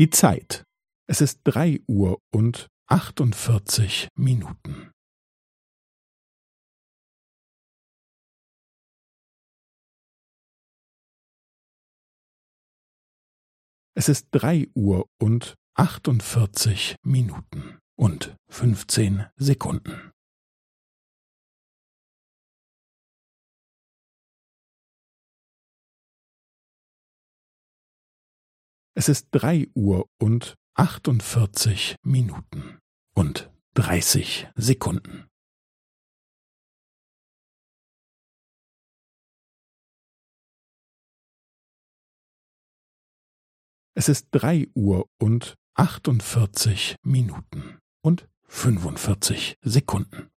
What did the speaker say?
Die Zeit. Es ist drei Uhr und achtundvierzig Minuten. Es ist drei Uhr und achtundvierzig Minuten und fünfzehn Sekunden. Es ist drei Uhr und achtundvierzig Minuten und dreißig Sekunden. Es ist drei Uhr und achtundvierzig Minuten und fünfundvierzig Sekunden.